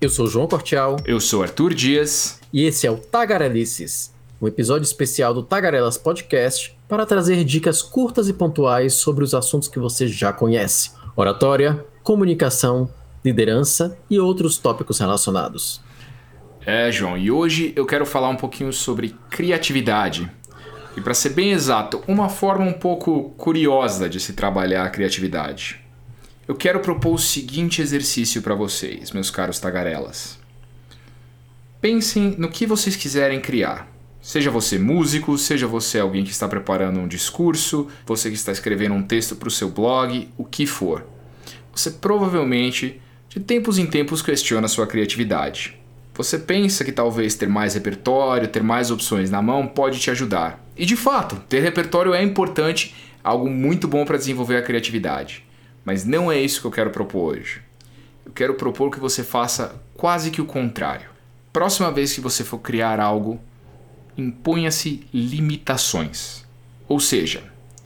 Eu sou João Cortial. Eu sou Arthur Dias. E esse é o Tagarelices, um episódio especial do Tagarelas Podcast para trazer dicas curtas e pontuais sobre os assuntos que você já conhece: oratória, comunicação, liderança e outros tópicos relacionados. É, João, e hoje eu quero falar um pouquinho sobre criatividade. E para ser bem exato, uma forma um pouco curiosa de se trabalhar a criatividade. Eu quero propor o seguinte exercício para vocês, meus caros tagarelas. Pensem no que vocês quiserem criar. Seja você músico, seja você alguém que está preparando um discurso, você que está escrevendo um texto para o seu blog, o que for. Você provavelmente, de tempos em tempos, questiona a sua criatividade. Você pensa que talvez ter mais repertório, ter mais opções na mão pode te ajudar. E de fato, ter repertório é importante, algo muito bom para desenvolver a criatividade. Mas não é isso que eu quero propor hoje. Eu quero propor que você faça quase que o contrário. Próxima vez que você for criar algo, imponha-se limitações. Ou seja,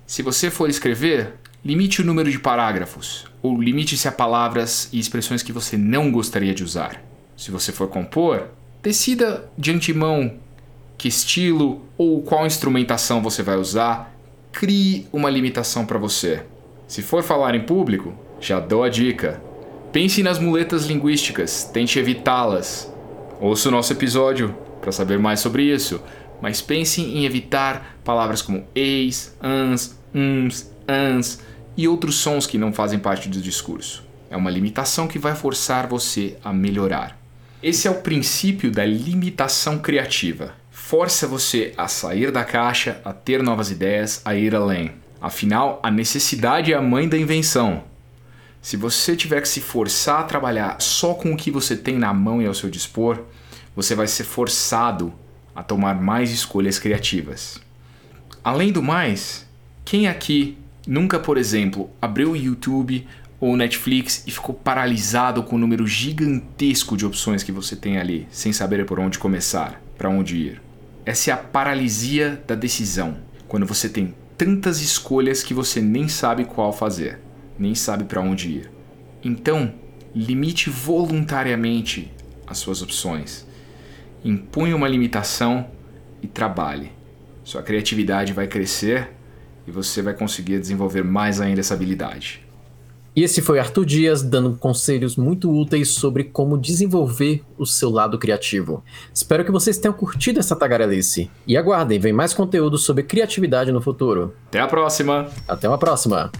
se você for escrever, limite o número de parágrafos, ou limite-se a palavras e expressões que você não gostaria de usar. Se você for compor, decida de antemão que estilo ou qual instrumentação você vai usar, crie uma limitação para você. Se for falar em público, já dou a dica. Pense nas muletas linguísticas, tente evitá-las. Ouça o nosso episódio para saber mais sobre isso, mas pense em evitar palavras como eis, ans, uns, ans e outros sons que não fazem parte do discurso. É uma limitação que vai forçar você a melhorar. Esse é o princípio da limitação criativa. Força você a sair da caixa, a ter novas ideias, a ir além. Afinal, a necessidade é a mãe da invenção. Se você tiver que se forçar a trabalhar só com o que você tem na mão e ao seu dispor, você vai ser forçado a tomar mais escolhas criativas. Além do mais, quem aqui nunca, por exemplo, abriu o YouTube ou Netflix e ficou paralisado com o número gigantesco de opções que você tem ali, sem saber por onde começar, para onde ir. Essa é a paralisia da decisão, quando você tem tantas escolhas que você nem sabe qual fazer, nem sabe para onde ir. Então, limite voluntariamente as suas opções. Impunha uma limitação e trabalhe. Sua criatividade vai crescer e você vai conseguir desenvolver mais ainda essa habilidade. E esse foi Arthur Dias dando conselhos muito úteis sobre como desenvolver o seu lado criativo. Espero que vocês tenham curtido essa tagarelice. E aguardem, vem mais conteúdo sobre criatividade no futuro. Até a próxima! Até uma próxima!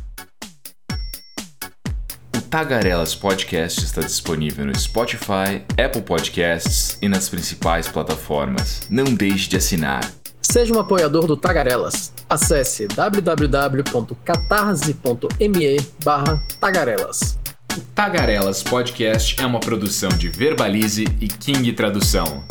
O Tagarelas Podcast está disponível no Spotify, Apple Podcasts e nas principais plataformas. Não deixe de assinar. Seja um apoiador do Tagarelas. Acesse www.catarse.me Tagarelas. O Tagarelas Podcast é uma produção de Verbalize e King Tradução.